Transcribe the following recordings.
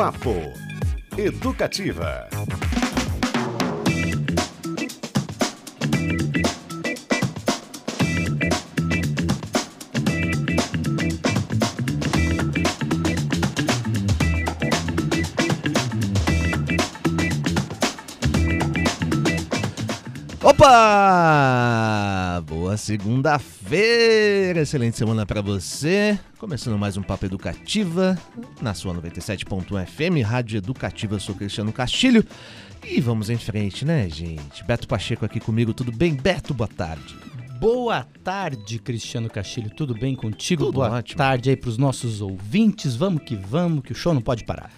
Papo Educativa. Opa! Boa segunda-feira! Excelente semana para você. Começando mais um Papo Educativa na sua 97.1 FM, Rádio Educativa. Eu sou Cristiano Castilho. E vamos em frente, né, gente? Beto Pacheco aqui comigo. Tudo bem? Beto, boa tarde. Boa tarde, Cristiano Castilho. Tudo bem contigo? Tudo boa ótimo. tarde aí pros nossos ouvintes. Vamos que vamos, que o show não pode parar.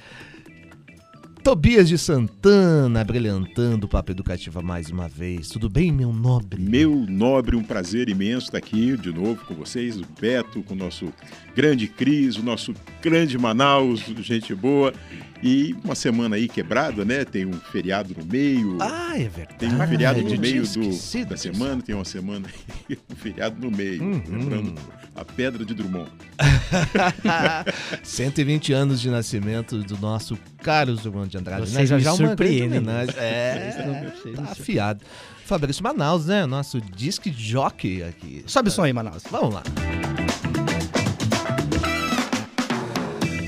Tobias de Santana brilhantando o Papo Educativa mais uma vez. Tudo bem, meu nobre? Meu nobre, um prazer imenso estar aqui de novo com vocês, o Beto, com o nosso grande Cris, o nosso grande Manaus, gente boa. E uma semana aí quebrada, né? Tem um feriado no meio. Ah, é verdade. Tem um feriado Eu no meio do, da semana, tem uma semana aí, um feriado no meio. Uhum. Lembrando a Pedra de Drummond. 120 anos de nascimento do nosso Carlos Drummond de Andrade. Vocês né? Já surpreendem. Vocês não- É, tá afiado. Fabrício Manaus, né? Nosso disc jockey aqui. Sobe o som aí, Manaus. Vamos lá.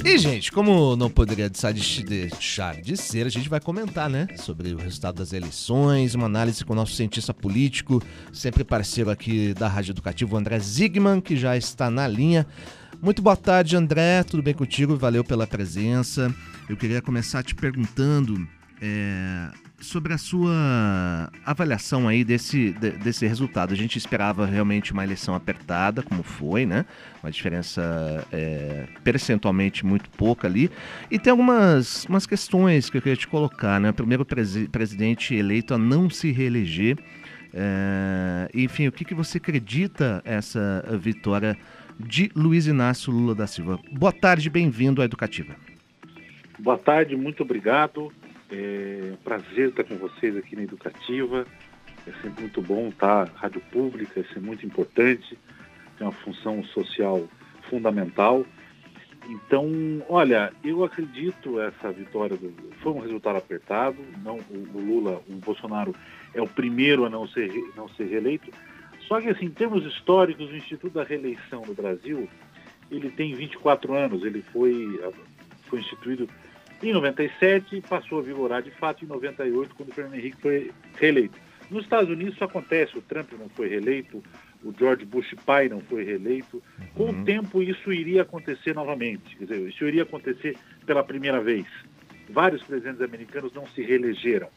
E, gente, como não poderia deixar de, ser, a gente vai comentar, né? Sobre o resultado das eleições, uma análise com o nosso cientista político, sempre parceiro aqui da Rádio Educativa, André Zigman, que já está na linha. Muito boa tarde, André. Tudo bem contigo? Valeu pela presença. Eu queria começar te perguntando é, sobre a sua avaliação aí desse, de- desse resultado. A gente esperava realmente uma eleição apertada, como foi, né? Uma diferença é, percentualmente muito pouca ali. E tem algumas umas questões que eu queria te colocar, né? Primeiro presi- presidente eleito a não se reeleger. É, enfim, o que, que você acredita essa vitória de Luiz Inácio Lula da Silva? Boa tarde, bem-vindo à Educativa. Boa tarde, muito obrigado. É prazer estar com vocês aqui na Educativa. É sempre muito bom estar rádio pública, isso é muito importante, tem uma função social fundamental. Então, olha, eu acredito essa vitória do foi um resultado apertado. Não, o, o Lula, o Bolsonaro é o primeiro a não ser não ser reeleito. Só que assim, em termos históricos, o Instituto da Reeleição no Brasil, ele tem 24 anos. Ele foi foi instituído em 97 e passou a vigorar de fato em 98, quando o Fernando Henrique foi reeleito. Nos Estados Unidos isso acontece, o Trump não foi reeleito, o George Bush pai não foi reeleito. Com o tempo isso iria acontecer novamente, quer dizer, isso iria acontecer pela primeira vez. Vários presidentes americanos não se reelegeram.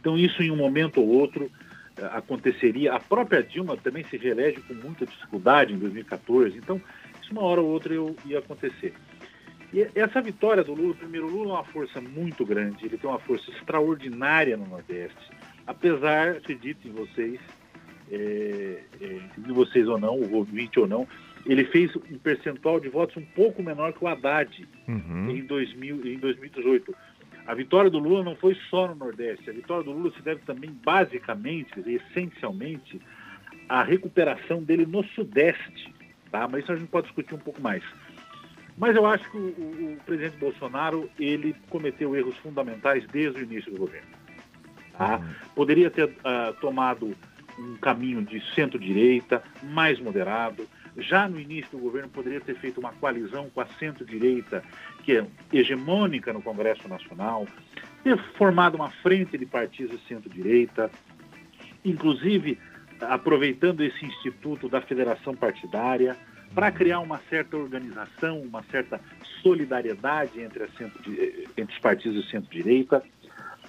Então isso em um momento ou outro eh, aconteceria. A própria Dilma também se reelege com muita dificuldade em 2014, então isso uma hora ou outra ia acontecer. E essa vitória do Lula, primeiro, o Lula é uma força muito grande, ele tem uma força extraordinária no Nordeste, apesar, acreditem vocês, é, é, de vocês ou não, o ouvinte ou não, ele fez um percentual de votos um pouco menor que o Haddad Uhum. em, 2000, em 2018. A vitória do Lula não foi só no Nordeste, a vitória do Lula se deve também, basicamente, essencialmente, à recuperação dele no Sudeste, tá? mas isso a gente pode discutir um pouco mais. Mas eu acho que o, o- presidente Bolsonaro ele cometeu erros fundamentais desde o início do governo. tá? Poderia ter ah, tomado um caminho de centro-direita, mais moderado. Já no início do governo poderia ter feito uma coalizão com a centro-direita, que é hegemônica no Congresso Nacional, ter formado uma frente de partidos de centro-direita, inclusive aproveitando esse instituto da federação partidária para criar uma certa organização, uma certa solidariedade entre, a centro, entre os partidos de centro-direita.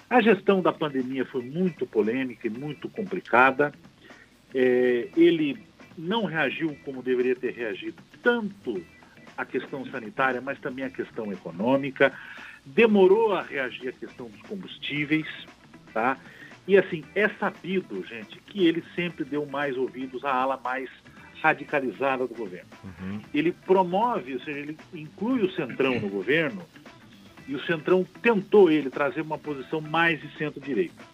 A gestão da pandemia foi muito polêmica e muito complicada. É, ele não reagiu como deveria ter reagido, tanto à questão sanitária, mas também à questão econômica. Demorou a reagir à questão dos combustíveis, tá? E assim, é sabido, gente, que ele sempre deu mais ouvidos à ala mais radicalizada do governo. Uhum. Ele promove, ou seja, ele inclui o Centrão no governo, e o Centrão tentou ele trazer uma posição mais de centro-direita.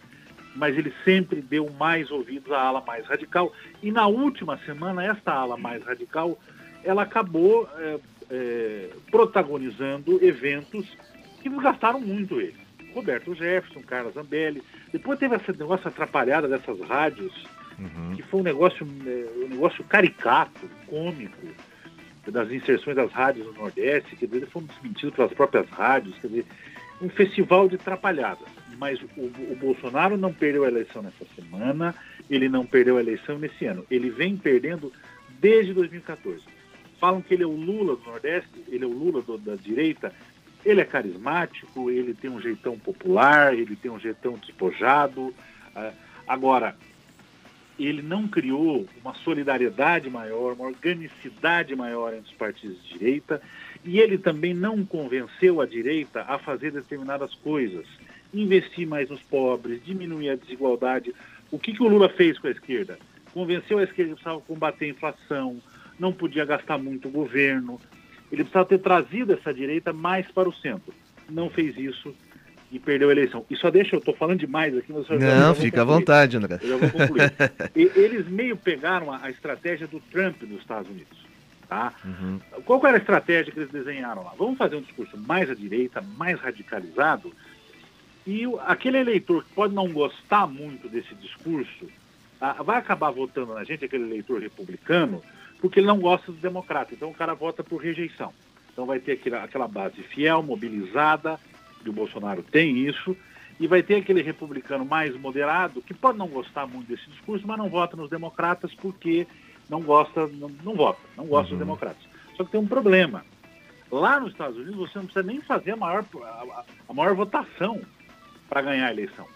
Mas ele sempre deu mais ouvidos à ala mais radical. E na última semana, esta ala mais radical, ela acabou é, é, protagonizando eventos que desgastaram muito ele. Roberto Jefferson, Carlos Zambelli. Depois teve esse negócio atrapalhada dessas rádios, uhum. que foi um negócio, é, um negócio caricato, cômico, das inserções das rádios no Nordeste, que eles foram desmentidos pelas próprias rádios, quer dizer, um festival de atrapalhadas. Mas o, o Bolsonaro não perdeu a eleição nessa semana, ele não perdeu a eleição nesse ano. Ele vem perdendo desde 2014. Falam que ele é o Lula do Nordeste, ele é o Lula do, da direita. Ele é carismático, ele tem um jeitão popular, ele tem um jeitão despojado. Uh, agora, ele não criou uma solidariedade maior, uma organicidade maior entre os partidos de direita, e ele também não convenceu a direita a fazer determinadas coisas. Investir mais nos pobres, diminuir a desigualdade. O que, que o Lula fez com a esquerda? Convenceu a esquerda que precisava combater a inflação, não podia gastar muito o governo. Ele precisava ter trazido essa direita mais para o centro. Não fez isso e perdeu a eleição. E só deixa, eu estou falando demais aqui, mas eu Não, fica à vontade, André. Eu já vou concluir. e, eles meio pegaram a, a, estratégia do Trump nos Estados Unidos. Tá? Uhum. Qual era a estratégia que eles desenharam lá? Vamos fazer um discurso mais à direita, mais radicalizado, e aquele eleitor que pode não gostar muito desse discurso, vai acabar votando na gente, aquele eleitor republicano, porque ele não gosta do democrata. Então o cara vota por rejeição. Então vai ter aquela, aquela base fiel, mobilizada, e o Bolsonaro tem isso, e vai ter aquele republicano mais moderado, que pode não gostar muito desse discurso, mas não vota nos democratas porque não gosta, não, não vota, não gosta uhum. dos democratas. Só que tem um problema. Lá nos Estados Unidos você não precisa nem fazer a maior, a, a maior votação para ganhar a eleição.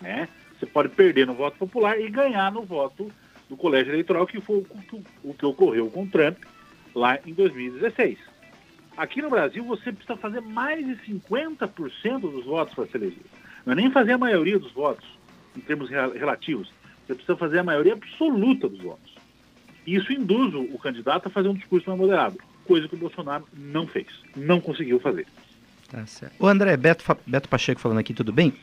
Né? Você pode perder no voto popular e ganhar no voto do colégio eleitoral, que foi o, o que ocorreu com Trump lá em 2016. Aqui no Brasil, você precisa fazer mais de 50% dos votos para se eleger. Não é nem fazer a maioria dos votos, em termos relativos. Você precisa fazer a maioria absoluta dos votos. E isso induz o candidato a fazer um discurso mais moderado, coisa que o Bolsonaro não fez, não conseguiu fazer. Tá certo. O André, Beto, Beto Pacheco falando aqui, tudo bem?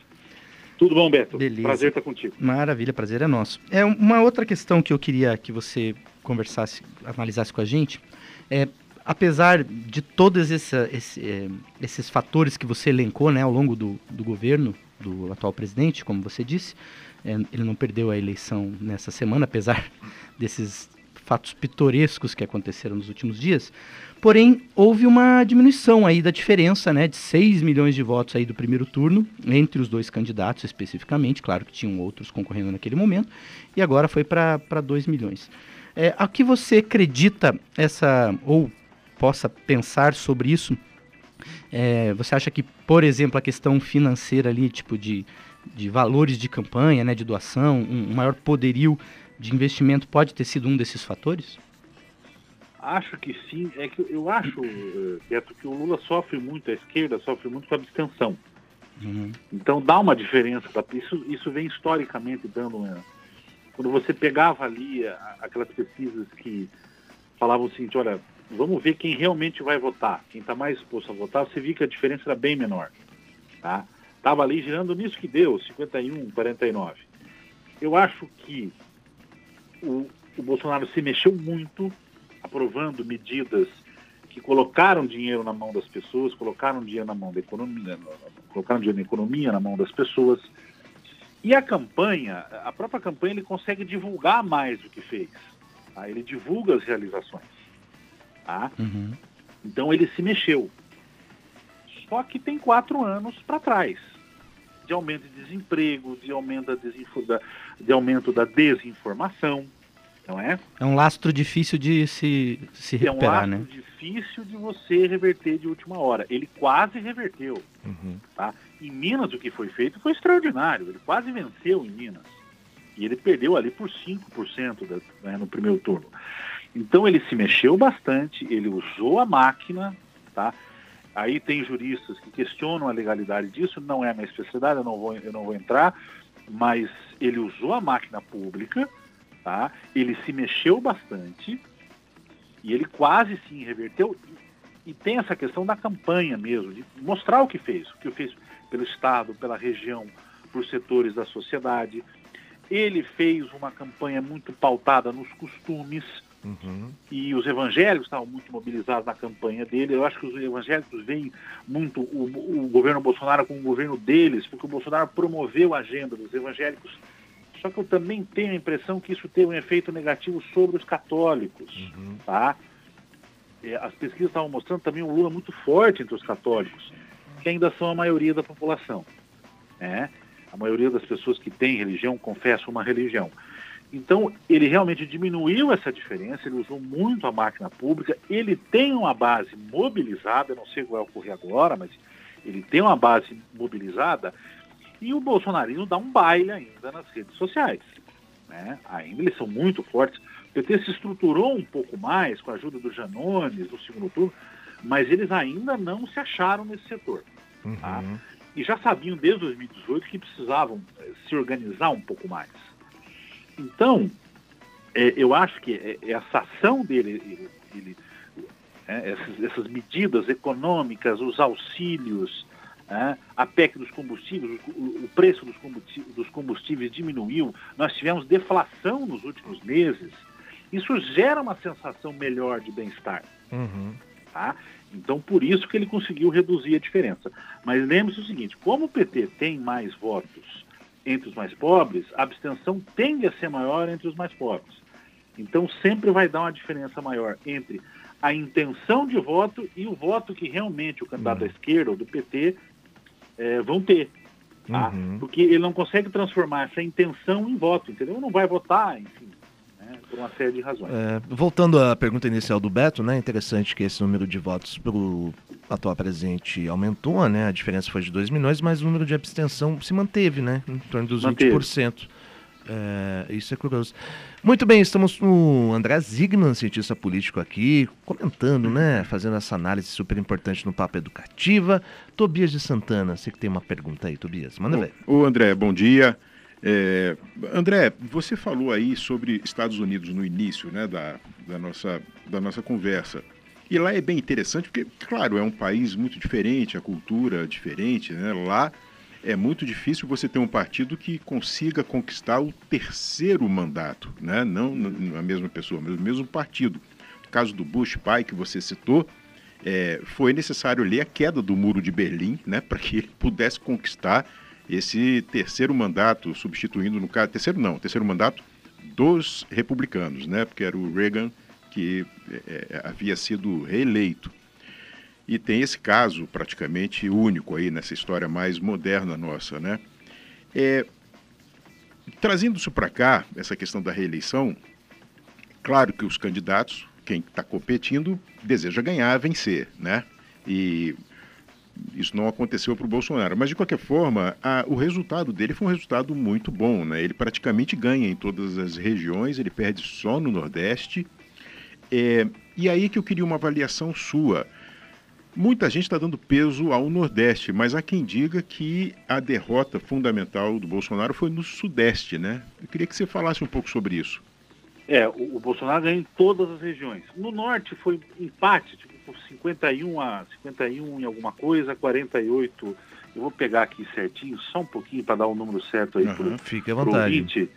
Tudo bom, Beto? Beleza. Prazer estar contigo. Maravilha, prazer é nosso. É uma outra questão que eu queria que você conversasse, analisasse com a gente. É, apesar de todos esse, esse, é, esses fatores que você elencou né, ao longo do, do governo do atual presidente, como você disse, é, ele não perdeu a eleição nessa semana, apesar desses fatos pitorescos que aconteceram nos últimos dias. Porém, houve uma diminuição aí da diferença, né, de 6 milhões de votos aí do primeiro turno, entre os dois candidatos especificamente, claro que tinham outros concorrendo naquele momento, e agora foi para 2 milhões. É, a que você acredita essa, ou possa pensar sobre isso. É, você acha que, por exemplo, a questão financeira ali, tipo de, de valores de campanha, né, de doação, um, um maior poderio de investimento pode ter sido um desses fatores? Acho que sim. É que eu acho, eh, Beto, que o Lula sofre muito, a esquerda sofre muito com a abstenção. Uhum. Então dá uma diferença. Isso, isso vem historicamente dando uma... Quando você pegava ali aquelas pesquisas que falavam o seguinte, olha, vamos ver quem realmente vai votar. Quem está mais disposto a votar, você viu que a diferença era bem menor. Tá? Estava ali girando nisso que deu, 51, 49. Eu acho que o, o Bolsonaro se mexeu muito, aprovando medidas que colocaram dinheiro na mão das pessoas, colocaram dinheiro na mão da economia, colocaram dinheiro na economia na mão das pessoas. E a campanha, a própria campanha, ele consegue divulgar mais do que fez. Tá? Ele divulga as realizações. Tá? Uhum. Então ele se mexeu. Só que tem quatro anos para trás de aumento de desemprego, de aumento da, de aumento da desinformação, não é? É um lastro difícil de se, se recuperar, né? É um lastro né? difícil de você reverter de última hora. Ele quase reverteu, uhum. tá? Em Minas o que foi feito foi extraordinário. Ele quase venceu em Minas. E ele perdeu ali por 5% da, né, no primeiro turno. Então ele se mexeu bastante, ele usou a máquina, tá? Aí tem juristas que questionam a legalidade disso, não é a minha especialidade, eu não vou, eu não vou entrar, mas ele usou a máquina pública, tá? Ele se mexeu bastante e ele quase se reverteu. E, e tem essa questão da campanha mesmo, de mostrar o que fez, o que fez pelo Estado, pela região, por setores da sociedade. Ele fez uma campanha muito pautada nos costumes, Uhum. E os evangélicos estavam muito mobilizados na campanha dele. Eu acho que os evangélicos veem muito o, o governo Bolsonaro como o governo deles, porque o Bolsonaro promoveu a agenda dos evangélicos. Só que eu também tenho a impressão que isso teve um efeito negativo sobre os católicos. Uhum. Tá? É, as pesquisas estavam mostrando também um Lula muito forte entre os católicos, que ainda são a maioria da população. Né? A maioria das pessoas que têm religião confessam uma religião. Então, ele realmente diminuiu essa diferença, ele usou muito a máquina pública, ele tem uma base mobilizada, não sei o que vai ocorrer agora, mas ele tem uma base mobilizada, e o bolsonarismo dá um baile ainda nas redes sociais. Né? Ainda eles são muito fortes. O PT se estruturou um pouco mais com a ajuda do Janones no segundo turno, mas eles ainda não se acharam nesse setor. Tá? Uhum. E já sabiam desde 2018 que precisavam eh, se organizar um pouco mais. Então, é, eu acho que é, essa ação dele, ele, ele, é, essas, essas, medidas econômicas, os auxílios, é, a PEC dos combustíveis, o, o preço dos combustíveis, dos combustíveis diminuiu, nós tivemos deflação nos últimos meses, isso gera uma sensação melhor de bem-estar. Uhum. Tá? Então, por isso que ele conseguiu reduzir a diferença. Mas lembre-se o seguinte: como o PT tem mais votos entre os mais pobres, a abstenção tende a ser maior entre os mais pobres. Então sempre vai dar uma diferença maior entre a intenção de voto e o voto que realmente o candidato uhum. da esquerda ou do PT é, vão ter. Tá? Uhum. Porque ele não consegue transformar essa intenção em voto, entendeu? Não vai votar, enfim né, por uma série de razões. É, voltando à pergunta inicial do Beto, né, interessante que esse número de votos para o atual presidente aumentou, né, a diferença foi de 2 milhões, mas o número de abstenção se manteve, né, em torno dos manteve. 20%. É, isso é curioso. Muito bem, estamos com o André Zigman, cientista político aqui, comentando, né? Fazendo essa análise super importante no Papo Educativa. Tobias de Santana, você que tem uma pergunta aí, Tobias, manda ver. Ô, André, bom dia. É, André, você falou aí sobre Estados Unidos no início né, da, da, nossa, da nossa conversa. E lá é bem interessante porque, claro, é um país muito diferente, a cultura é diferente. Né? Lá é muito difícil você ter um partido que consiga conquistar o terceiro mandato, né? não a mesma pessoa, mas o mesmo partido. No caso do Bush pai que você citou, é, foi necessário ler a queda do muro de Berlim né, para que ele pudesse conquistar esse terceiro mandato, substituindo no caso, terceiro não, terceiro mandato dos republicanos, né? Porque era o Reagan que é, é, havia sido reeleito. E tem esse caso praticamente único aí nessa história mais moderna nossa, né? É, trazendo isso para cá, essa questão da reeleição, claro que os candidatos, quem está competindo, deseja ganhar, vencer, né? E isso não aconteceu para o Bolsonaro. Mas, de qualquer forma, a, o resultado dele foi um resultado muito bom. Né? Ele praticamente ganha em todas as regiões, ele perde só no Nordeste. É, e aí que eu queria uma avaliação sua. Muita gente está dando peso ao Nordeste, mas há quem diga que a derrota fundamental do Bolsonaro foi no Sudeste, né? Eu queria que você falasse um pouco sobre isso. É, o, o Bolsonaro ganhou em todas as regiões. No Norte foi empate, tipo, por 51 a 51 em alguma coisa, 48. Eu vou pegar aqui certinho, só um pouquinho para dar o número certo aí uhum, pro, fique à vontade. Pro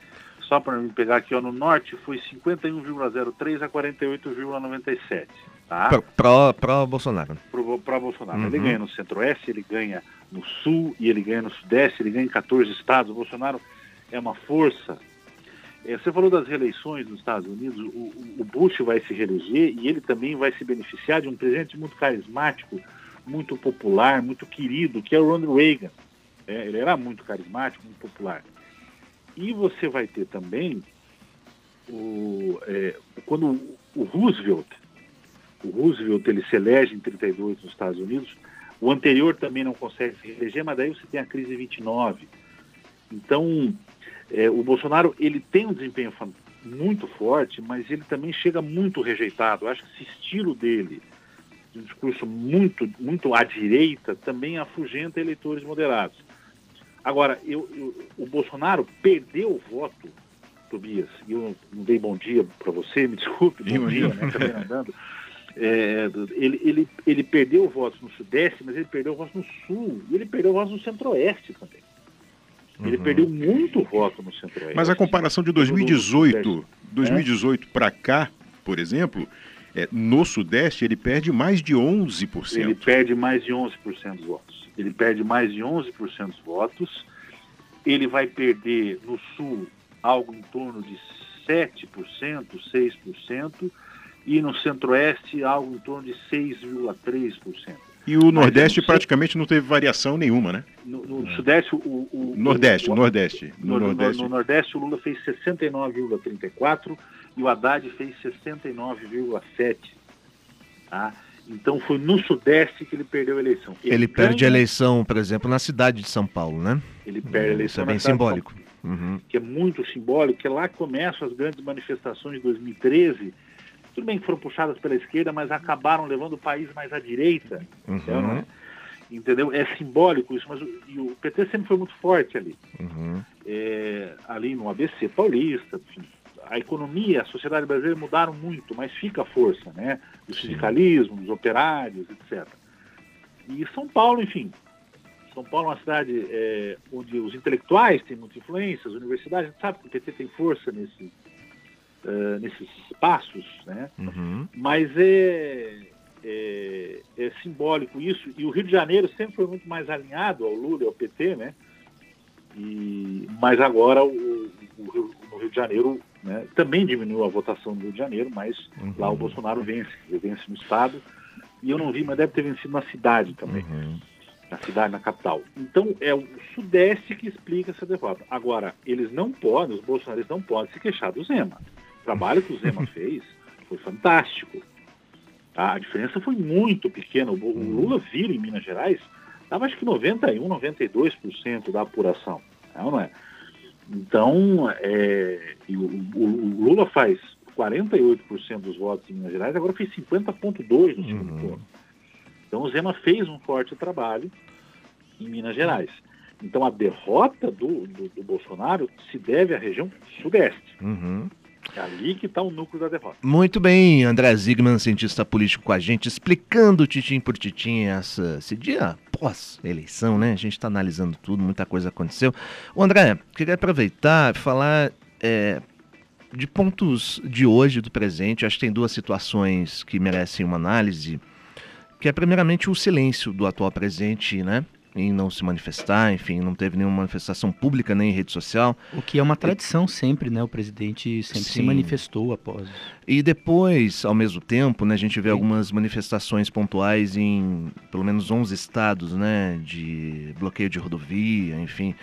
só para me pegar aqui, ó, no norte foi 51,03 a 48,97. Tá? Pro Bolsonaro. Pro Bolsonaro. Uhum. Ele ganha no centro-oeste, ele ganha no sul e ele ganha no sudeste, ele ganha em 14 estados. O Bolsonaro é uma força é, você falou das reeleições nos Estados Unidos, o, o, Bush vai se reeleger e ele também vai se beneficiar de um presidente muito carismático, muito popular, muito querido, que é o Ronald Reagan. É, ele era muito carismático, muito popular. E você vai ter também o, é, quando o Roosevelt, o Roosevelt ele se elege em 32 nos Estados Unidos, o anterior também não consegue se reeleger, mas daí você tem a crise 29. Então, é, o Bolsonaro ele tem um desempenho muito forte, mas ele também chega muito rejeitado. Eu acho que esse estilo dele, de um discurso muito, muito à direita, também afugenta eleitores moderados. Agora, eu, eu, o Bolsonaro perdeu o voto, Tobias, e eu não dei bom dia para você, me desculpe, bom dia, né, acabei andando. É, ele, ele, ele perdeu votos no Sudeste, mas ele perdeu votos no Sul, e ele perdeu votos no Centro-Oeste também. Ele uhum. perdeu muito voto no Centro-Oeste. Mas a comparação de 2018, 2018 para cá, por exemplo, é, no Sudeste ele perde mais de 11%. Ele perde mais de 11% dos votos. Ele perde mais de 11% dos votos. Ele vai perder no Sul algo em torno de 7%, 6%, e no Centro-Oeste algo em torno de 6,3%. E o Nordeste praticamente não teve variação nenhuma, né? No, no. Sudeste, o, o Nordeste, o, Nordeste. No, no, Nordeste. no, Nordeste, o Lula fez 69,34 e o Haddad fez 69,7. Tá? Então foi no Sudeste que ele perdeu a eleição. Ele, ele perde ganha... a eleição, por exemplo, na cidade de São Paulo, né? Ele perde a eleição. Isso é bem simbólico. Uhum. Que é muito simbólico, que lá começam as grandes manifestações de 2013 tudo bem que foram puxadas pela esquerda, mas acabaram levando o país mais à direita. Uhum. É? Entendeu? É simbólico isso, mas o, o, PT sempre foi muito forte ali. Uhum. É, ali no ABC paulista, enfim, a economia, a sociedade brasileira mudaram muito, mas fica a força, né? O sindicalismo, os operários, etc. E São Paulo, enfim, São Paulo é uma cidade é, onde os intelectuais têm muita influência, as universidades, a gente sabe que o PT tem força nesse, uh, nesses passos, né? Uhum. Mas é, é, é, simbólico isso. E o Rio de Janeiro sempre foi muito mais alinhado ao Lula e ao PT, né? E, mas agora o, o, no Rio de Janeiro né, também diminuiu a votação no Rio de Janeiro, mas uhum. lá o Bolsonaro vence, ele vence no estado. E eu não vi, mas deve ter vencido na cidade também. Uhum. Na cidade, na capital. Então é o Sudeste que explica essa derrota. Agora, eles não podem, os bolsonaristas não podem se queixar do Zema. O trabalho que o Zema fez foi fantástico. Tá? A diferença foi muito pequena. O Lula vira em Minas Gerais, estava acho que 91, 92% da apuração. Não é? Então, é, o, o, Lula faz 48% dos votos em Minas Gerais, agora fez 50,2% no segundo uhum. turno. Então, o Zema fez um forte trabalho em Minas Gerais. Então, a derrota do, do, do Bolsonaro se deve à região sudeste. Uhum. É ali que está o núcleo da derrota. Muito bem, André Zigman, cientista político com a gente, explicando titim por titim essa, esse dia pós-eleição, né? A gente está analisando tudo, muita coisa aconteceu. O André, queria aproveitar e falar é, de pontos de hoje, do presente. Acho que tem duas situações que merecem uma análise, que é primeiramente o silêncio do atual presidente, né? Em não se manifestar, enfim, não teve nenhuma manifestação pública nem em rede social. O que é uma tradição sempre, né? O presidente sempre Sim. se manifestou após. E depois, ao mesmo tempo, né, a gente vê Sim. algumas manifestações pontuais em pelo menos 11 estados, né, de bloqueio de rodovia, enfim.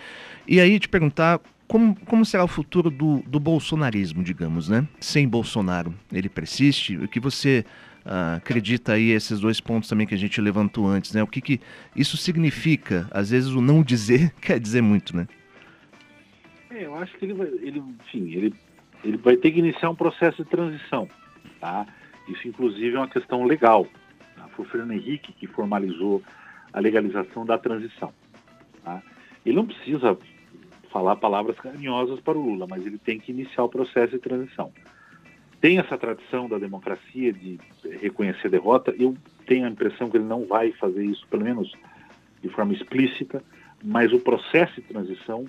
E aí te perguntar como, como será o futuro do, do bolsonarismo, digamos, né? Sem Bolsonaro, ele persiste? O que você uh, acredita aí esses dois pontos também que a gente levantou antes, né? O que, que isso significa? Às vezes o não dizer quer dizer muito, né? É, eu acho que ele vai, ele, enfim, ele, ele vai ter que iniciar um processo de transição, tá? Isso inclusive é uma questão legal. Tá? Foi o Fernando Henrique que formalizou a legalização da transição. Tá? Ele não precisa falar palavras carinhosas para o Lula, mas ele tem que iniciar o processo de transição tem essa tradição da democracia de reconhecer a derrota. Eu tenho a impressão que ele não vai fazer isso, pelo menos de forma explícita, mas o processo de transição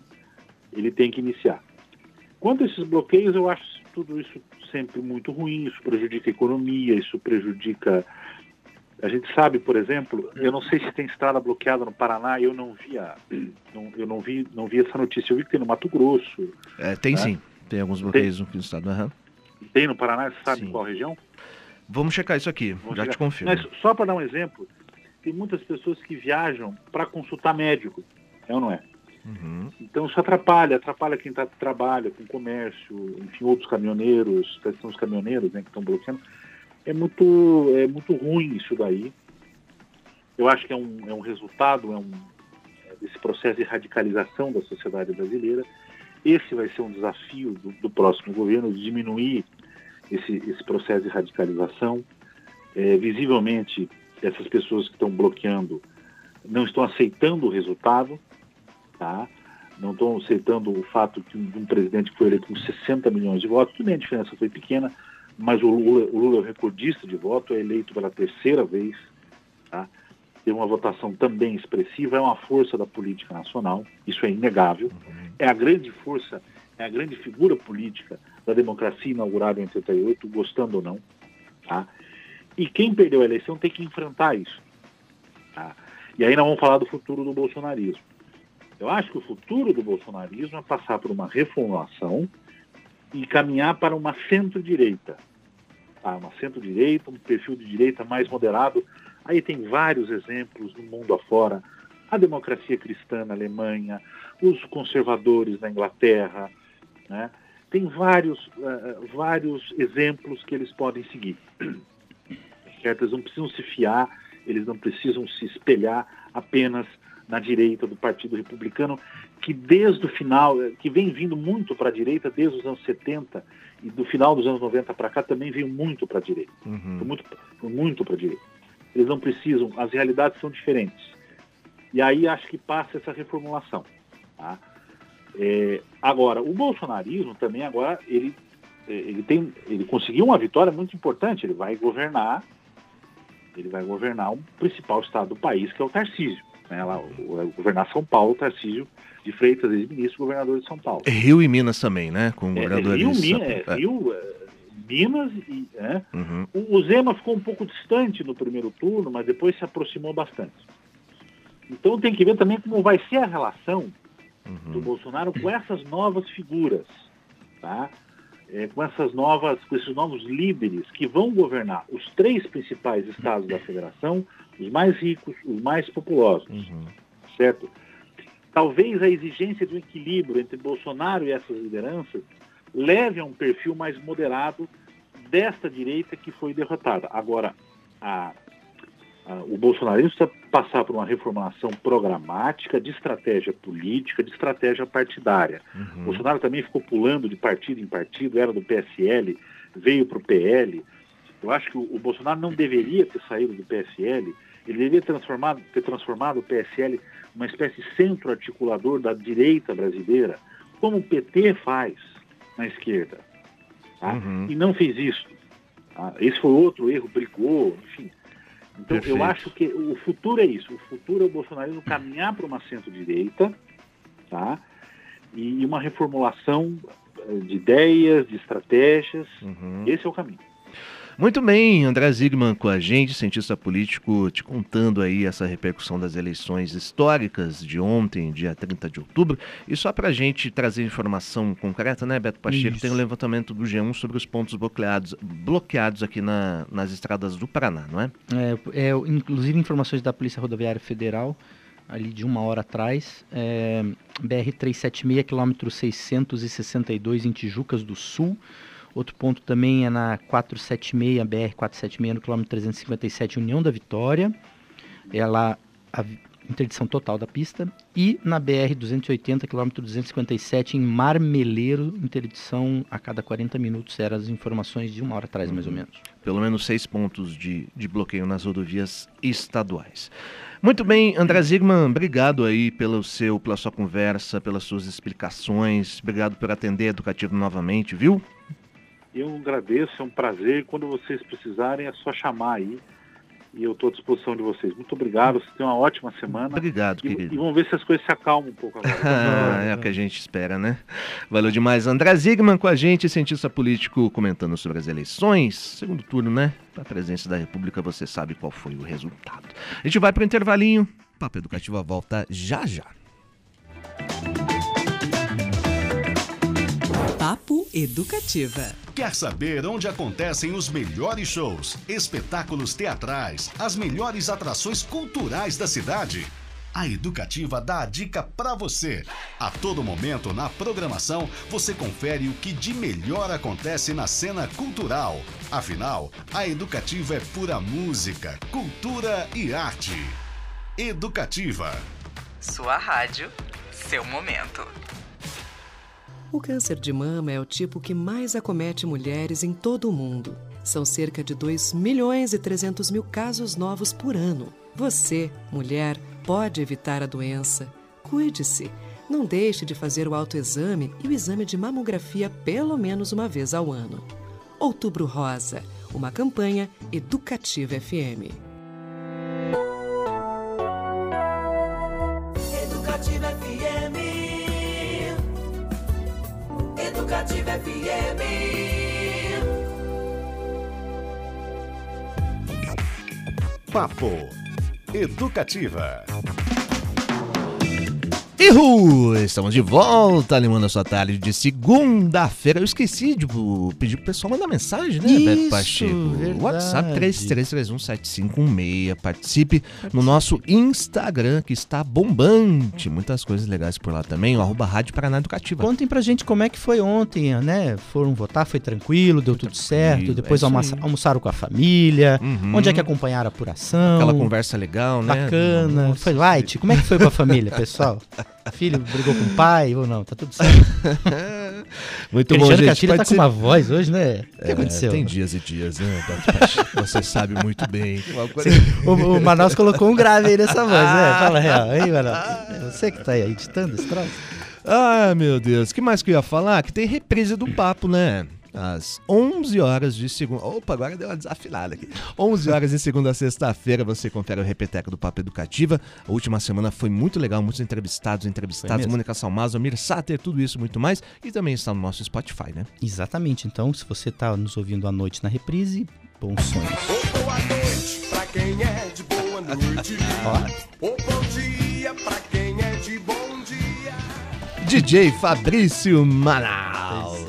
ele tem que iniciar. Quanto a esses bloqueios, eu acho tudo isso sempre muito ruim, isso prejudica a economia, isso prejudica. A gente sabe, por exemplo, eu não sei se tem estrada bloqueada no Paraná, eu não vi, a, não, eu não vi, não vi essa notícia. Eu vi que tem no Mato Grosso. É, tem né? sim, tem alguns bloqueios tem, no estado. Uhum. Tem no Paraná, você sabe Sim. qual região? Vamos checar isso aqui, Vamos já checar. te confirmo. Mas só para dar um exemplo, tem muitas pessoas que viajam para consultar médico, é ou não é? Uhum. Então isso atrapalha, atrapalha quem tá, trabalha com comércio, enfim, outros caminhoneiros, são os caminhoneiros né, que estão bloqueando. É muito, é muito ruim isso daí. Eu acho que é um, é um resultado é um, é desse processo de radicalização da sociedade brasileira esse vai ser um desafio do, do próximo governo, diminuir esse, esse processo de radicalização. É, visivelmente, essas pessoas que estão bloqueando não estão aceitando o resultado, tá? não estão aceitando o fato de um, um presidente que foi eleito com 60 milhões de votos, tudo a diferença foi pequena, mas o Lula, o Lula é o recordista de voto, é eleito pela terceira vez? Teve uma votação também expressiva, é uma força da política nacional, isso é inegável. É a grande força, é a grande figura política da democracia inaugurada em 88, gostando ou não. Tá? E quem perdeu a eleição tem que enfrentar isso. Tá? E aí nós vamos falar do futuro do bolsonarismo. Eu acho que o futuro do bolsonarismo é passar por uma reformulação e caminhar para uma centro-direita. Tá? Uma centro-direita, um perfil de direita mais moderado. Aí tem vários exemplos no mundo afora. A democracia cristã na Alemanha, os conservadores na Inglaterra. Né? Tem vários, uh, vários exemplos que eles podem seguir. Certo? Eles não precisam se fiar, eles não precisam se espelhar apenas na direita do Partido Republicano, que desde o final, eh, que vem vindo muito para a direita desde os anos 70 e do final dos anos 90 para cá também veio muito para a direita. Uhum. Muito, muito para a direita. Eles não precisam, as realidades são diferentes. E aí acho que passa essa reformulação. Tá? É, agora, o bolsonarismo também agora, ele, é, ele, tem, ele conseguiu uma vitória muito importante, ele vai governar, ele vai governar o principal estado do país, que é o Tarcísio né, lá, o, governar São Paulo, Tarcísio de Freitas, ex-ministro governador de São Paulo. Rio e Minas também, né? Com é, governador Rio, de Minas, é, Rio, é, Minas e. Né? Uhum. O, o Zema ficou um pouco distante no primeiro turno, mas depois se aproximou bastante. Então tem que ver também como vai ser a relação uhum. do Bolsonaro com essas novas figuras, tá? É, com essas novas, com esses novos líderes que vão governar os três principais estados da federação os mais ricos, os mais populosos, uhum. certo? Talvez a exigência de um equilíbrio entre Bolsonaro e essas lideranças leve a um perfil mais moderado desta direita que foi derrotada. Agora, a, a, o bolsonarismo precisa passar por uma reformulação programática, de estratégia política, de estratégia partidária. Uhum. Bolsonaro também ficou pulando de partido em partido, era do PSL, veio para o PL. Eu acho que o, o Bolsonaro não deveria ter saído do PSL ele deveria ter transformado o PSL uma espécie de centro articulador da direita brasileira, como o PT faz na esquerda. Tá? Uhum. E não fez isso. Tá? Esse foi outro erro, brigou, enfim. Então Perfeito. eu acho que o futuro é isso. O futuro é o bolsonarismo caminhar para uma centro-direita, tá? E uma reformulação eh, de ideias, de estratégias. Uhum. Esse é o caminho. Muito bem, André Zigman com a gente, cientista político, te contando aí essa repercussão das eleições históricas de ontem, dia 30 de outubro. E só para a gente trazer informação concreta, né, Beto Pacheco, Isso. tem o um levantamento do G1 sobre os pontos bloqueados, bloqueados aqui na, nas estradas do Paraná, não é? é? É, inclusive informações da Polícia Rodoviária Federal, ali de uma hora atrás, é, BR-376, quilômetro 662 em Tijucas do Sul, Outro ponto também é na 476, BR-476, no quilômetro 357, União da Vitória. É lá a interdição total da pista. E na BR-280, quilômetro 257, em Marmeleiro, interdição a cada 40 minutos. Eram as informações de uma hora atrás, mais ou uhum. menos. Pelo menos seis pontos de, de bloqueio nas rodovias estaduais. Muito bem, André Zigman, obrigado aí pelo seu, pela sua conversa, pelas suas explicações. Obrigado por atender Educativo novamente, viu? Eu agradeço, é um prazer. Quando vocês precisarem, é só chamar aí. E eu estou à disposição de vocês. Muito obrigado, vocês tenham uma ótima semana. Obrigado, e, querido. E vamos ver se as coisas se acalmam um pouco agora. ah, é o que a gente espera, né? Valeu demais. André Zigman com a gente, cientista político, comentando sobre as eleições. Segundo turno, né? Para a presidência da República, você sabe qual foi o resultado. A gente vai para o intervalinho. Papo Educativo volta já já. Papo Educativa. Quer saber onde acontecem os melhores shows, espetáculos teatrais, as melhores atrações culturais da cidade? A Educativa dá a dica para você. A todo momento na programação, você confere o que de melhor acontece na cena cultural. Afinal, a Educativa é pura música, cultura e arte. Educativa. Sua rádio, seu momento. O câncer de mama é o tipo que mais acomete mulheres em todo o mundo. São cerca de 2 milhões e 300 mil casos novos por ano. Você, mulher, pode evitar a doença. Cuide-se. Não deixe de fazer o autoexame e o exame de mamografia pelo menos uma vez ao ano. Outubro Rosa, uma campanha Educativa FM. FM. Papo Educativa. Ihu! Estamos de volta, animando a sua tarde de segunda-feira. Eu esqueci de pedir pro pessoal mandar mensagem, né, Isso, Beto Pacheco? verdade. WhatsApp 33317516. Participe no nosso Instagram, que está bombante. Muitas coisas legais por lá também. O arroba Rádio Paraná Educativa. Contem pra gente como é que foi ontem, né? Foram votar, foi tranquilo, deu tudo certo. Depois é almoça- almoçaram com a família. Uhum. Onde é que acompanharam a apuração? Aquela conversa legal, né? Bacana. Nossa, foi light? Como é que foi pra família, pessoal? Filho brigou com o pai ou não? Tá tudo certo. Muito Cristiano bom, gente. Castilho tá com Participe- uma voz hoje, né? O que É, aconteceu? Tem dias e dias, né? Você sabe muito bem. O, o Manaus colocou um grave aí nessa voz, né? Fala a real. Aí, Manaus. É você que tá aí editando esse troço? Ah, meu Deus. O que mais que eu ia falar? Que tem reprise do papo, né? Às 11 horas de segunda. Opa, agora deu uma desafinada aqui. 11 horas de segunda a sexta-feira você confere o Repeteco do Papo Educativa. A última semana foi muito legal, muitos entrevistados, entrevistados. Mônica Salmazo, Amir Sater, tudo isso muito mais. E também está no nosso Spotify, né? Exatamente. Então, se você tá nos ouvindo à noite na reprise, bons sonhos. Boa noite pra quem é de boa noite. Ó, Ou bom dia pra quem é de bom dia. DJ Fabrício Manaus.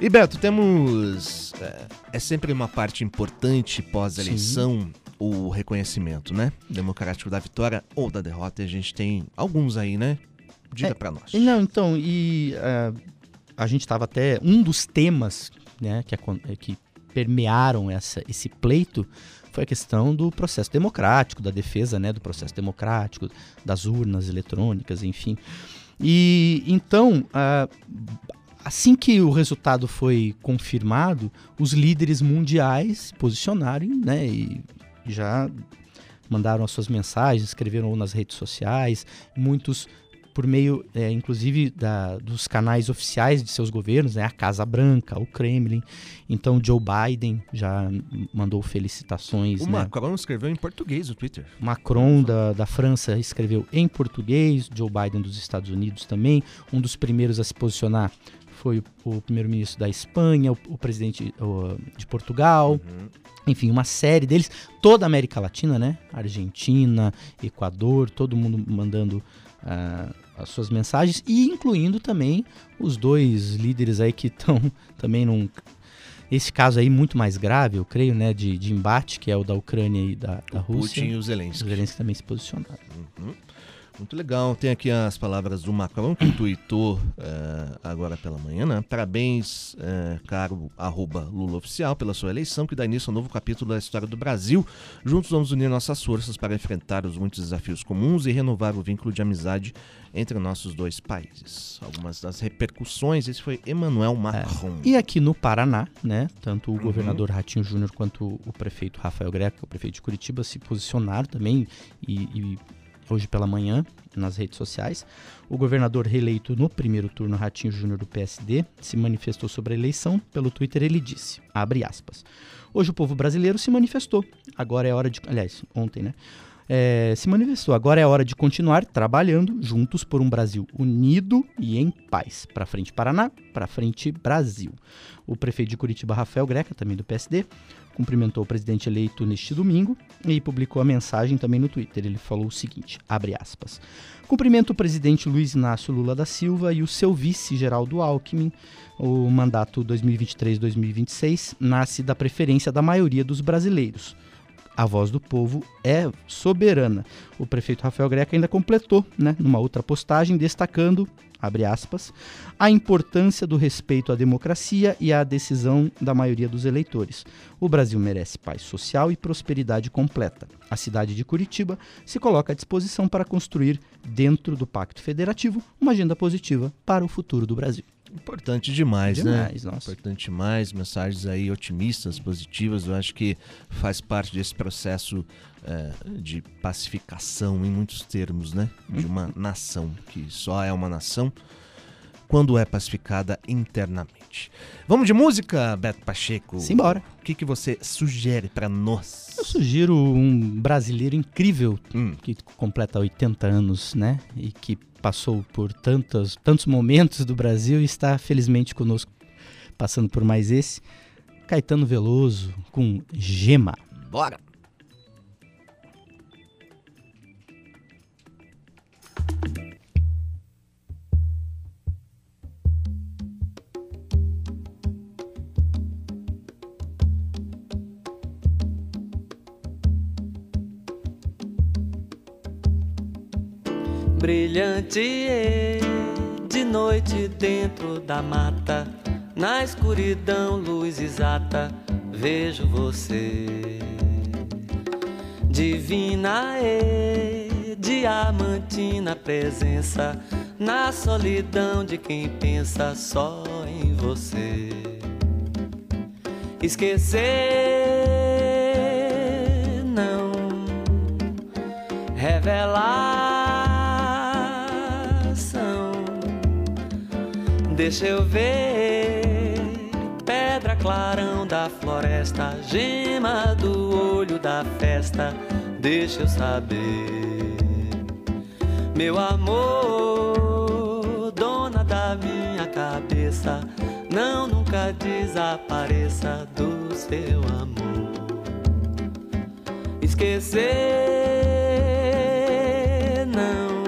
E Beto, temos. É, é sempre uma parte importante pós-eleição o reconhecimento, né? Democrático da vitória ou da derrota. E a gente tem alguns aí, né? Diga É, pra nós. Não, então, e ah, a gente estava até. Um dos temas né, que, eh, que permearam essa, esse pleito foi a questão do processo democrático, da defesa né, do processo democrático, das urnas eletrônicas, enfim. E então, ah, assim que o resultado foi confirmado, os líderes mundiais se posicionaram né, e já mandaram as suas mensagens, escreveram nas redes sociais, muitos por meio, é, inclusive, da- dos canais oficiais de seus governos, né, a Casa Branca, o Kremlin. Então, Joe Biden já mandou felicitações. O né? Macron escreveu em português no Twitter. Macron da, da França escreveu em português, Joe Biden dos Estados Unidos também. Um dos primeiros a se posicionar foi o, o primeiro-ministro da Espanha, o, o presidente o, de Portugal, enfim, uma série deles. Toda a América Latina, né? Argentina, Equador, todo mundo mandando ah, as suas mensagens e incluindo também os dois líderes aí que estão também num esse caso aí muito mais grave, eu creio, né, de, de embate, que é o da Ucrânia e da, da Rússia. Putin e o Os Zelensky. Zelensky também se posicionaram. Uhum. Muito legal. Tem aqui as palavras do Macron, que tweetou eh, agora pela manhã, né? Parabéns, eh, caro arroba Lula Oficial, pela sua eleição, que dá início a um novo capítulo da história do Brasil. Juntos vamos unir nossas forças para enfrentar os muitos desafios comuns e renovar o vínculo de amizade entre nossos dois países. Algumas das repercussões, esse foi Emmanuel Macron. E aqui no Paraná, né, tanto o governador Ratinho Júnior quanto o prefeito Rafael Greco, o prefeito de Curitiba, se posicionaram também e, e hoje pela manhã nas redes sociais. O governador reeleito no primeiro turno, Ratinho Júnior do PSD, se manifestou sobre a eleição. Pelo Twitter ele disse, abre aspas, hoje o povo brasileiro se manifestou. Agora é hora de... Aliás, ontem, né? É, se manifestou. Agora é hora de continuar trabalhando juntos por um Brasil unido e em paz. Para frente Paraná, para frente Brasil. O prefeito de Curitiba, Rafael Greca, também do PSD, cumprimentou o presidente eleito neste domingo e publicou a mensagem também no Twitter. Ele falou o seguinte, abre aspas, cumprimento o presidente Luiz Inácio Lula da Silva e o seu vice, Geraldo Alckmin. O mandato 2023-2026 nasce da preferência da maioria dos brasileiros. A voz do povo é soberana. O prefeito Rafael Greca ainda completou, né, numa outra postagem, destacando, abre aspas, a importância do respeito à democracia e à decisão da maioria dos eleitores. O Brasil merece paz social e prosperidade completa. A cidade de Curitiba se coloca à disposição para construir, dentro do Pacto Federativo, uma agenda positiva para o futuro do Brasil. Importante demais, né? Demais, nossa. Importante demais, mensagens aí otimistas, positivas. Eu acho que faz parte desse processo eh, de pacificação, em muitos termos, né? De uma nação, que só é uma nação quando é pacificada internamente. Vamos de música, Beto Pacheco? Simbora. O que, que você sugere pra nós? Eu sugiro um brasileiro incrível Hum. que completa 80 anos, né? E que passou por tantos, tantos momentos do Brasil e está felizmente conosco passando por mais esse. Caetano Veloso com Gema. Bora! Brilhante de noite dentro da mata, na escuridão, luz exata, vejo você. Divina e diamantina presença, na solidão de quem pensa só em você. Esquecer não revelação. Deixa eu ver pedra clarão da floresta, gema do olho da festa. Deixa eu saber, meu amor, dona da minha cabeça. Não nunca desapareça do seu amor. Esquecer, não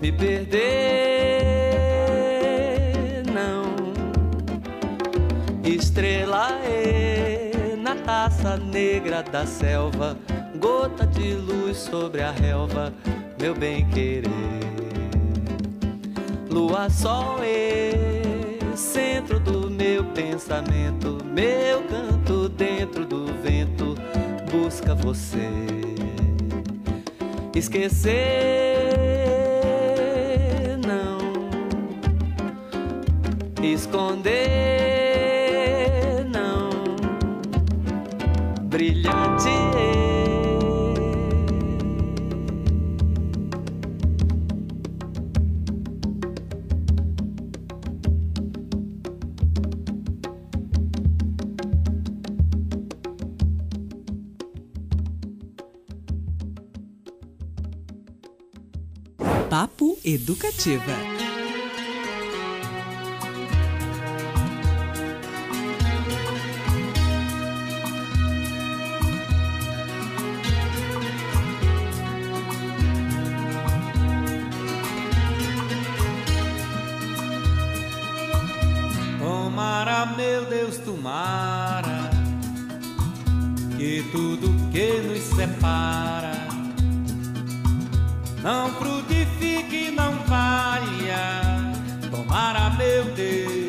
me perder, negra da selva, gota de luz sobre a relva, meu bem querer. Lua, sol e centro do meu pensamento, meu canto dentro do vento busca você. Esquecer não, esconder Educativa. Tomara, meu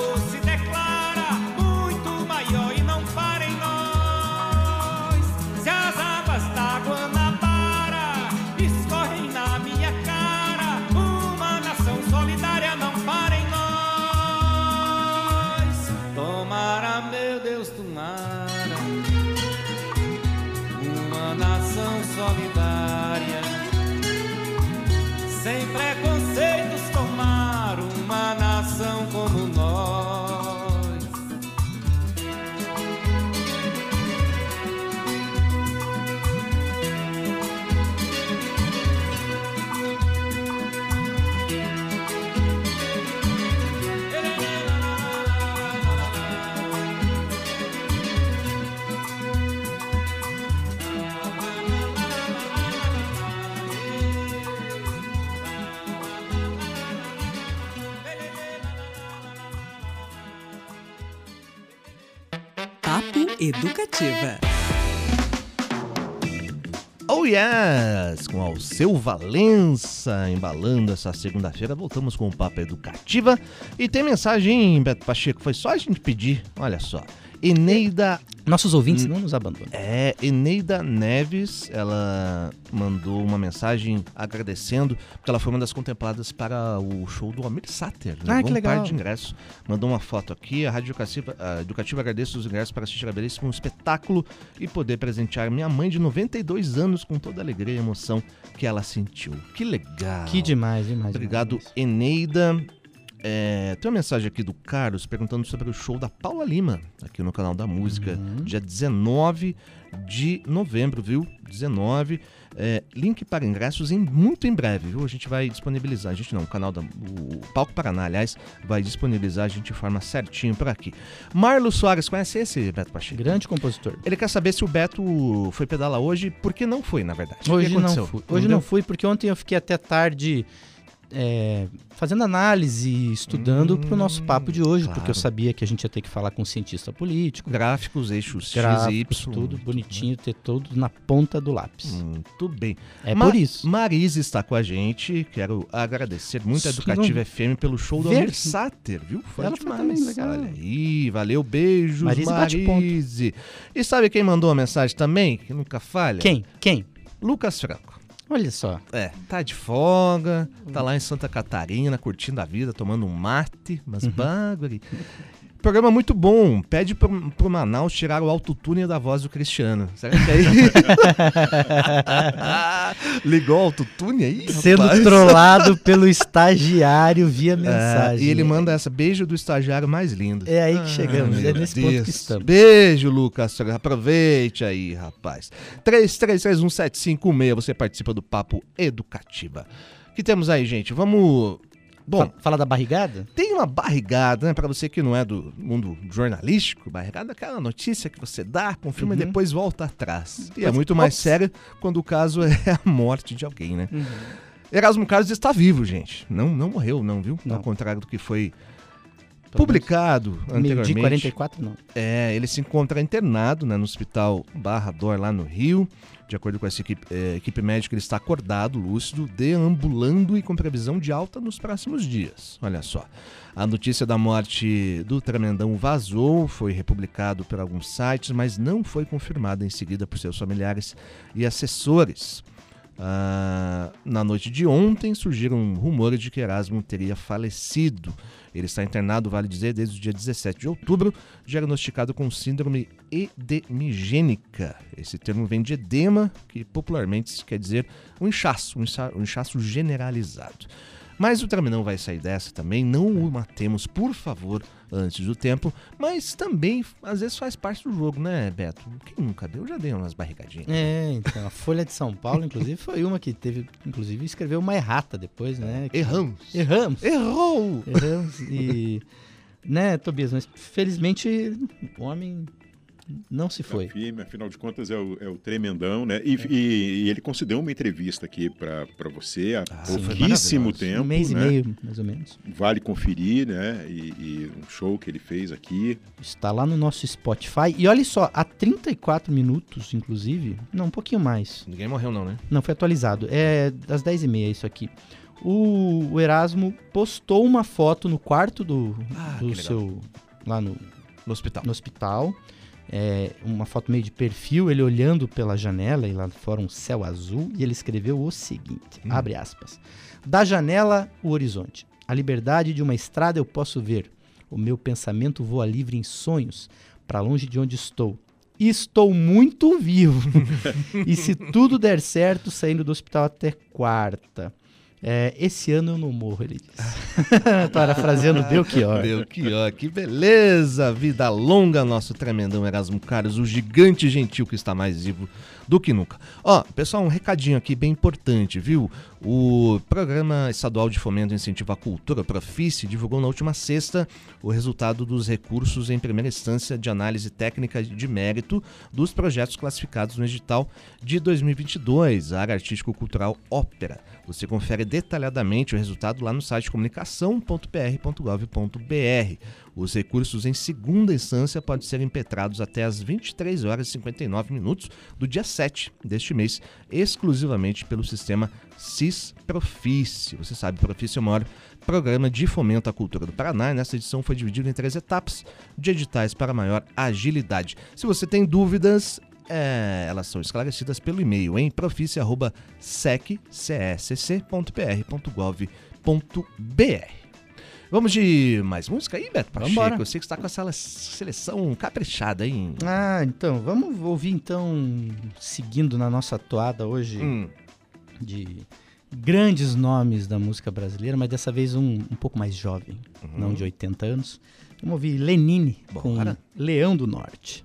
o Educativa. Oh yes! Com Alceu Valença embalando essa segunda-feira, voltamos com o Papo Educativa. E tem mensagem, Beto Pacheco, foi só a gente pedir, olha só. Eneida Nossos ouvintes não nos abandonam. É, Eneida Neves, ela mandou uma mensagem agradecendo, porque ela foi uma das contempladas para o show do Amir Sater. Ah, Levou que um legal. par de ingressos. Mandou uma foto aqui. A Rádio Educativa, a Educativa agradece os ingressos para assistir a belíssimo espetáculo e poder presentear minha mãe de 92 anos com toda a alegria e emoção que ela sentiu. Que legal. Que demais, demais. Obrigado, demais. Eneida. É, tem uma mensagem aqui do Carlos perguntando sobre o show da Paula Lima, aqui no canal da música, Uhum. dia 19 de novembro, viu? 19. É, link para ingressos em, muito em breve, viu? A gente vai disponibilizar. A gente não, o canal da. O Palco Paraná, aliás, vai disponibilizar a gente de forma certinho por aqui. Marlos Soares, conhece esse, Beto Pacheco? Grande compositor. Ele quer saber se o Beto foi pedalar hoje, por que não foi, na verdade. Hoje não fui. Hoje deu? não fui porque ontem eu fiquei até tarde é, fazendo análise, estudando para o nosso papo de hoje, porque eu claro. sabia que a gente ia ter que falar com um cientista político, Gráficos, eixos gráficos, X e Y. tudo bonitinho, ter tudo na ponta do lápis. Muito bem. É Ma- por isso. Marisa está com a gente. Quero agradecer muito a Educativa FM pelo show do Ver- Almir Sater, viu? Foi Ela foi demais. também, legal. Olha aí, valeu, beijos, Marise Marise. E sabe quem mandou uma mensagem também, que nunca falha? Quem? Quem? Lucas Franco. Olha só. É, tá de folga, tá lá em Santa Catarina, curtindo a vida, tomando um mate, mas Uhum. bagulho. Programa muito bom. Pede pro, pro Manaus tirar o autotune da voz do Cristiano. Será que aí. Ligou o autotune aí? Sendo rapaz? trollado pelo estagiário via É, mensagem. e ele manda essa beijo do estagiário mais lindo. É aí que chegamos, meu é nesse ponto Deus. que estamos. Beijo, Lucas. Aproveite aí, rapaz. 33317516, você participa do Papo Educativa. O que temos aí, gente? Vamos. Bom, Fa- Fala da barrigada? tem uma barrigada, né? Pra você que não é do mundo jornalístico, barrigada é aquela notícia que você dá, confirma e Uhum. depois volta atrás. E é muito mais ops. sério quando o caso é a morte de alguém, né? Uhum. Erasmo Carlos está vivo, gente. Não, não morreu, não, viu? Não. Ao contrário do que foi publicado anteriormente. 44, não. É, ele se encontra internado né, no hospital Barra Dor, lá no Rio. De acordo com essa equipe, eh, equipe médica, ele está acordado, lúcido, deambulando e com previsão de alta nos próximos dias. Olha só. A notícia da morte do Tremendão vazou, foi republicado por alguns sites, mas não foi confirmada em seguida por seus familiares e assessores. Ah, na noite de ontem surgiram rumores de que Erasmo teria falecido. Ele está internado, vale dizer, desde o dia 17 de outubro, diagnosticado com síndrome edemigênica. Esse termo vem de edema, que popularmente quer dizer um inchaço, um incha- um inchaço generalizado. Mas o Traminão vai sair dessa também, não o matemos, por favor, antes do tempo, mas também às vezes faz parte do jogo, né, Beto? Quem nunca deu? Eu já dei umas barrigadinhas. É, então, a Folha de São Paulo, inclusive, foi uma que teve, inclusive, escreveu uma errata depois, né? que- Erramos. Erramos. Errou! Erramos e... Né, Tobias, mas felizmente o homem não se foi. Firme, afinal de contas é o, é o tremendão, né? E, e- e ele concedeu uma entrevista aqui para você há Ah, pouquíssimo tempo. um mês né? e meio, mais ou menos. Vale conferir, né? E, e um show que ele fez aqui. Está lá no nosso Spotify. E olha só, há 34 minutos, inclusive, não, um pouquinho mais. Ninguém morreu, não, né? Não, foi atualizado. É das 10h30 isso aqui. O, o Erasmo postou uma foto no quarto do, Ah, do seu. lá no, No hospital. no hospital. É, uma foto meio de perfil, ele olhando pela janela e lá fora um céu azul, e ele escreveu o seguinte: Hum. abre aspas. Da janela, o horizonte. A liberdade de uma estrada eu posso ver. O meu pensamento voa livre em sonhos, para longe de onde estou. E estou muito vivo. e se tudo der certo, saindo do hospital até quarta. É, esse ano eu não morro, ele disse. Parafraseando Belchior. Belchior, que beleza! Vida longa, nosso tremendão Erasmo Carlos, o gigante gentil que está mais vivo do que nunca. Ó, pessoal, um recadinho aqui bem importante, viu? O Programa Estadual de Fomento e Incentivo à Cultura, Profice, divulgou na última sexta o resultado dos recursos em primeira instância de análise técnica de mérito dos projetos classificados no edital de 2022, a área artístico-cultural Ópera. Você confere detalhadamente o resultado lá no site comunicação.pr.gov.br. Os recursos em segunda instância podem ser impetrados até às 23 horas e 59 minutos do dia 7 deste mês, exclusivamente pelo sistema CIS-Profice. Você sabe, Profice é o maior programa de fomento à cultura do Paraná. E nessa edição foi dividido em três etapas de editais para maior agilidade. Se você tem dúvidas, é, elas são esclarecidas pelo e-mail em proficia.sec.csc.pr.gov.br. Vamos de mais música aí, Beto Pacheco? Vambora. Eu sei que você está com essa seleção caprichada, hein? Ah, então, vamos ouvir então, seguindo na nossa toada hoje Hum, de grandes nomes da música brasileira, mas dessa vez um, um pouco mais jovem, não de 80 anos. Vamos ouvir Lenine com. Leão do Norte.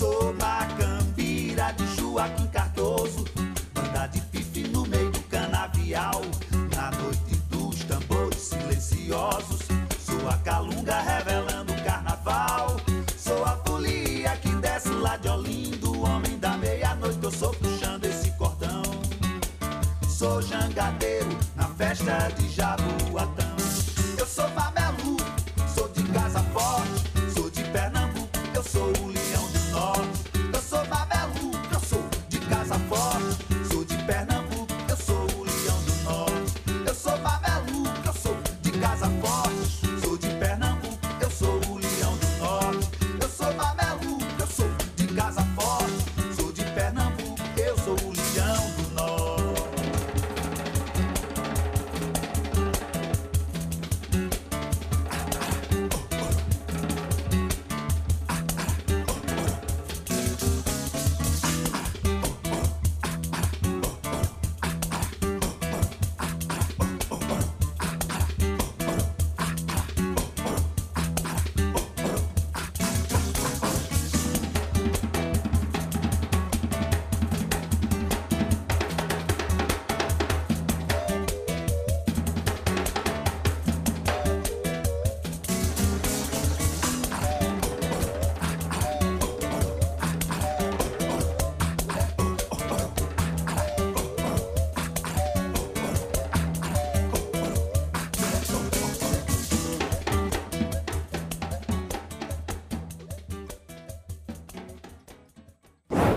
Sou Macambira de Joaquim Cardoso, banda de pife no meio do canavial. Na noite dos tambores silenciosos, sou a calunga revelando o carnaval. Sou a folia que desce lá de Olindo, homem da meia-noite, eu sou puxando esse cordão. Sou jangadeiro na festa de Jaboatão.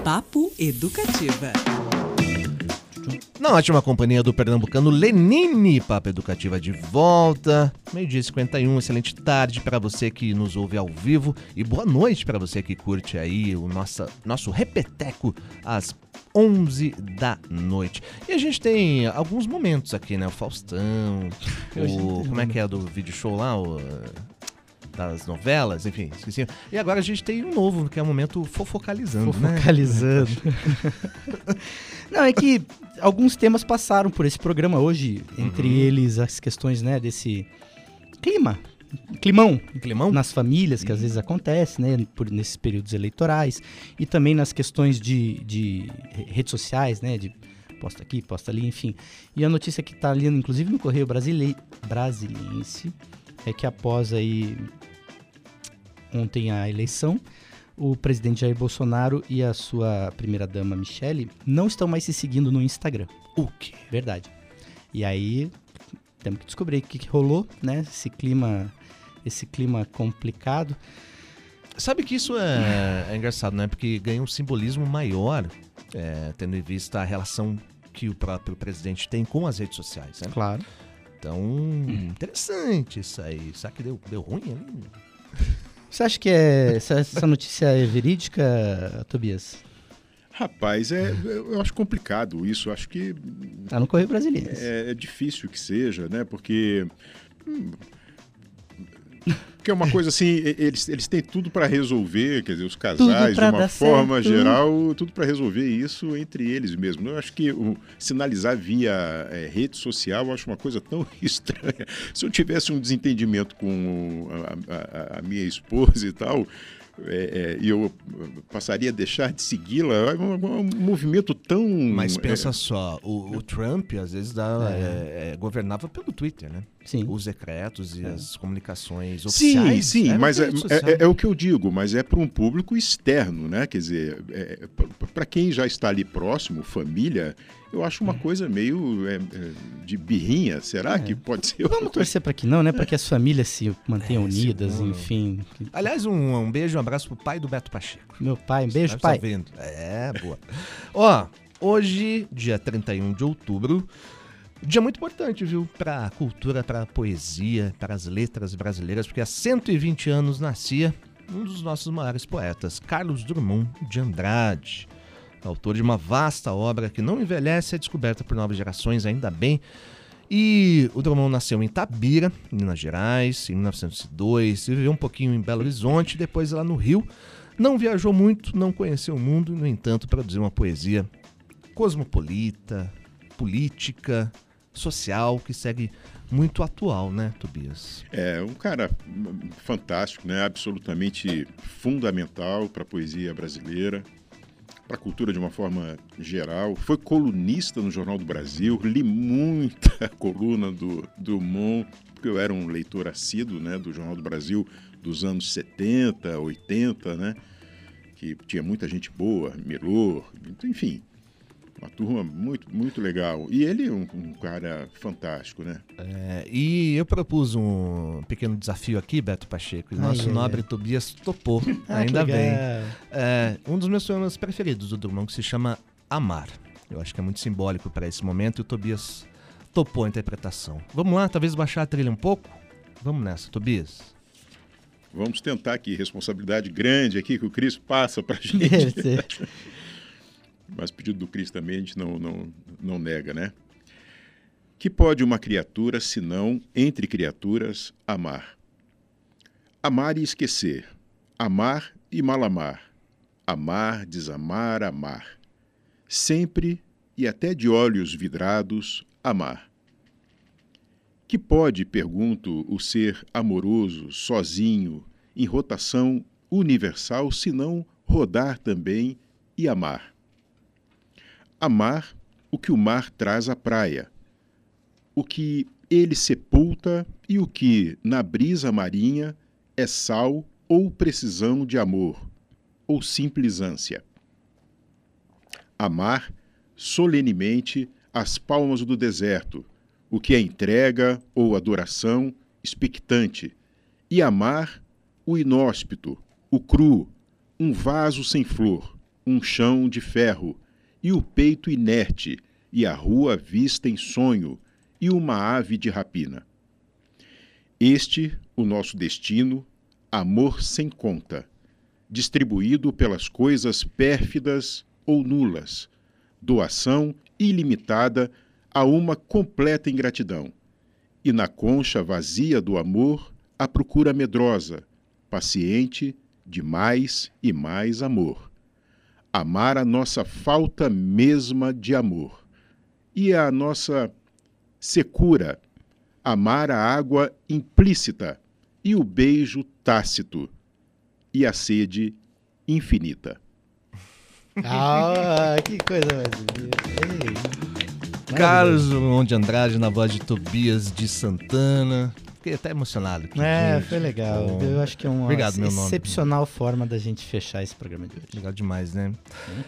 Papo Educativa. Na ótima companhia do pernambucano Lenine, Papo Educativa de volta. Meio-dia e 51, excelente tarde para você que nos ouve ao vivo e boa noite para você que curte aí o nossa, nosso repeteco às 11 da noite. E a gente tem alguns momentos aqui, né? O Faustão, o... como é que é do vídeo show lá? O, das novelas, enfim, esqueci. E agora a gente tem um novo, que é o momento fofocalizando, né? Focalizando. Não, é que alguns temas passaram por esse programa hoje, entre Uhum. eles as questões, né, desse clima, climão Climão? nas famílias que às vezes acontece, né, por nesses períodos eleitorais e também nas questões de, de redes sociais, né, de posta aqui, posta ali, enfim. E a notícia que está ali, inclusive no Correio Brasile... Brasiliense, é que após aí ontem a eleição, o presidente Jair Bolsonaro e a sua primeira-dama Michele não estão mais se seguindo no Instagram. O quê? Verdade. E aí temos que descobrir o que, que rolou, né? Esse clima, esse clima complicado. Sabe que isso é, é engraçado, né? Porque ganha um simbolismo maior, é, tendo em vista a relação que o próprio presidente tem com as redes sociais, né? Claro. Então, interessante isso aí. Será que deu, deu ruim ali? Você acha que é, essa, essa notícia é verídica, Tobias? Rapaz, é, eu acho complicado isso. Acho que Tá no Correio Brasileiro. é, é difícil que seja, né? Porque. hum, Porque é uma coisa assim, eles, eles têm tudo para resolver, quer dizer, os casais, de uma forma certo. geral, tudo para resolver isso entre eles mesmos. Eu acho que o, sinalizar via é, rede social eu acho uma coisa tão estranha. Se eu tivesse um desentendimento com a, a- a minha esposa e tal, é, é, e eu passaria a deixar de segui-la, é um, um movimento tão. Mas pensa é, só, o, o Trump às vezes dá, é, é, governava pelo Twitter, né? Sim. Os decretos e as comunicações Sim, oficiais. sim, eram mas é, é- é- é o que eu digo, mas é para um público externo, né? Quer dizer, para quem já está ali próximo, família, eu acho uma coisa meio é, é, de birrinha. Será que pode ser? Vamos torcer para que não, né? Para que as famílias se mantenham É, unidas, seguro. enfim. Aliás, um, um beijo, um abraço pro pai do Beto Pacheco. Meu pai, um beijo, pai. vendo? É, boa. Ó, hoje, dia 31 de outubro, dia muito importante, viu? Pra cultura, pra poesia, para as letras brasileiras, porque há 120 anos nascia um dos nossos maiores poetas, Carlos Drummond de Andrade. Autor de uma vasta obra que não envelhece, é descoberta por novas gerações, ainda bem. E o Drummond nasceu em Itabira, Minas Gerais, em 1902, e viveu um pouquinho em Belo Horizonte, depois lá no Rio. Não viajou muito, não conheceu o mundo, no entanto, produziu uma poesia cosmopolita, política, social, que segue muito atual, né, Tobias? É um cara hum, fantástico, né? Absolutamente fundamental para a poesia brasileira, para a cultura de uma forma geral. Foi colunista no Jornal do Brasil, li muita coluna do Drummond, porque eu era um leitor assíduo, né, do Jornal do Brasil dos anos 70, 80, né? Que tinha muita gente boa, Mirô, enfim, uma turma muito, muito legal. E ele é um, um cara fantástico, né? É, e eu propus um pequeno desafio aqui, Beto Pacheco, e nosso ai, nobre ai. Tobias topou, Ah, ainda bem. É, um dos meus poemas preferidos do Drummond, que se chama Amar. Eu acho que é muito simbólico para esse momento e o Tobias topou a interpretação. Vamos lá, talvez baixar a trilha um pouco? Vamos nessa, Tobias. Vamos tentar aqui, responsabilidade grande aqui que o Cris passa pra Deve gente. Mas o pedido do Cris também a gente não, não, não nega, né? Que pode uma criatura, senão, entre criaturas, amar? Amar e esquecer. Amar e mal amar. Amar, desamar, amar. Sempre e até de olhos vidrados, amar. Que pode, pergunto, o ser amoroso, sozinho, em rotação universal, senão rodar também e amar? Amar o que o mar traz à praia, o que ele sepulta e o que, na brisa marinha, é sal ou precisão de amor, ou simples ânsia. Amar solenemente as palmas do deserto, o que é entrega ou adoração expectante, e amar o inóspito, o cru, um vaso sem flor, um chão de ferro, e o peito inerte, e a rua vista em sonho, e uma ave de rapina. Este, o nosso destino, amor sem conta, distribuído pelas coisas pérfidas ou nulas, doação ilimitada a uma completa ingratidão, e na concha vazia do amor a procura medrosa, paciente de mais e mais amor. Amar a nossa falta mesma de amor, e a nossa secura, amar a água implícita e o beijo tácito, e a sede infinita. Ah, que coisa mais bonita. Ei, Carlos de Andrade na voz de Tobias de Santana. Fiquei até emocionado. aqui, É, gente. foi legal. Bom. Eu acho que é uma Obrigado, excepcional forma da gente fechar esse programa de hoje. Legal demais, né?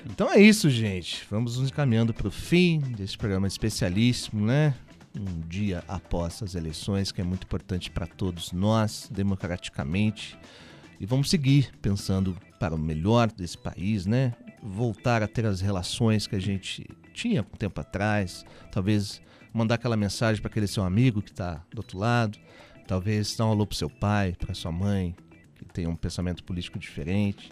Então é isso, gente. Vamos nos encaminhando para o fim desse programa especialíssimo, né? Um dia após as eleições, que é muito importante para todos nós, democraticamente. E vamos seguir pensando para o melhor desse país, né? Voltar a ter as relações que a gente tinha um tempo atrás. Talvez mandar aquela mensagem para aquele seu amigo que está do outro lado. Talvez dar um alô para seu pai, para sua mãe, que tem um pensamento político diferente.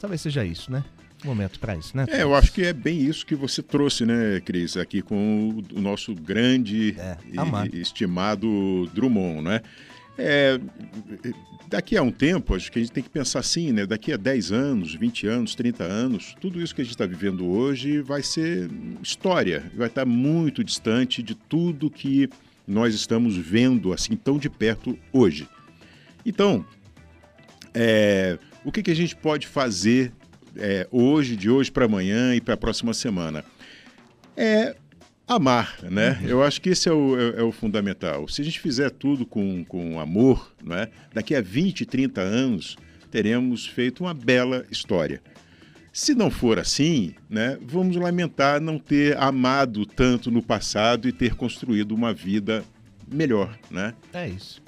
Talvez seja isso, né? Momento para isso, né? É, eu acho que é bem isso que você trouxe, né, Cris, aqui com o, nosso grande e- amar. e estimado Drummond, né? É, daqui a um tempo, acho que a gente tem que pensar assim, né? Daqui a 10 anos, 20 anos, 30 anos, tudo isso que a gente está vivendo hoje vai ser história, vai estar muito distante de tudo que nós estamos vendo assim tão de perto hoje. Então, é, o que, que a gente pode fazer é, hoje, de hoje para amanhã e para a próxima semana? É amar, né? Eu acho que esse é o, é- é o fundamental. Se a gente fizer tudo com, com amor, né? daqui a 20, 30 anos, teremos feito uma bela história. Se não for assim, né, vamos lamentar não ter amado tanto no passado e ter construído uma vida melhor, né? É isso.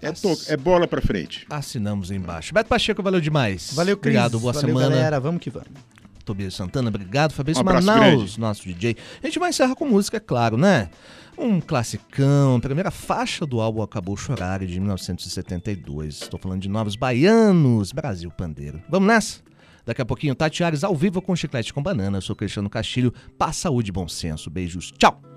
É, to- é bola para frente. Assinamos embaixo. Beto Pacheco, valeu demais. Valeu, Cris. Obrigado, boa Valeu, semana. galera. Vamos que vamos. Tobias Santana, obrigado. Fabrício Um Manaus, grande. nosso DJ. A gente vai encerrar com música, é claro, né? Um classicão, primeira faixa do álbum Acabou Chorar, de 1972. Estou falando de Novos Baianos, Brasil Pandeiro. Vamos nessa? Daqui a pouquinho, Tati Ares ao vivo com Chiclete com Banana. Eu sou Cristiano Castilho. Paz, saúde e bom senso. Beijos. Tchau!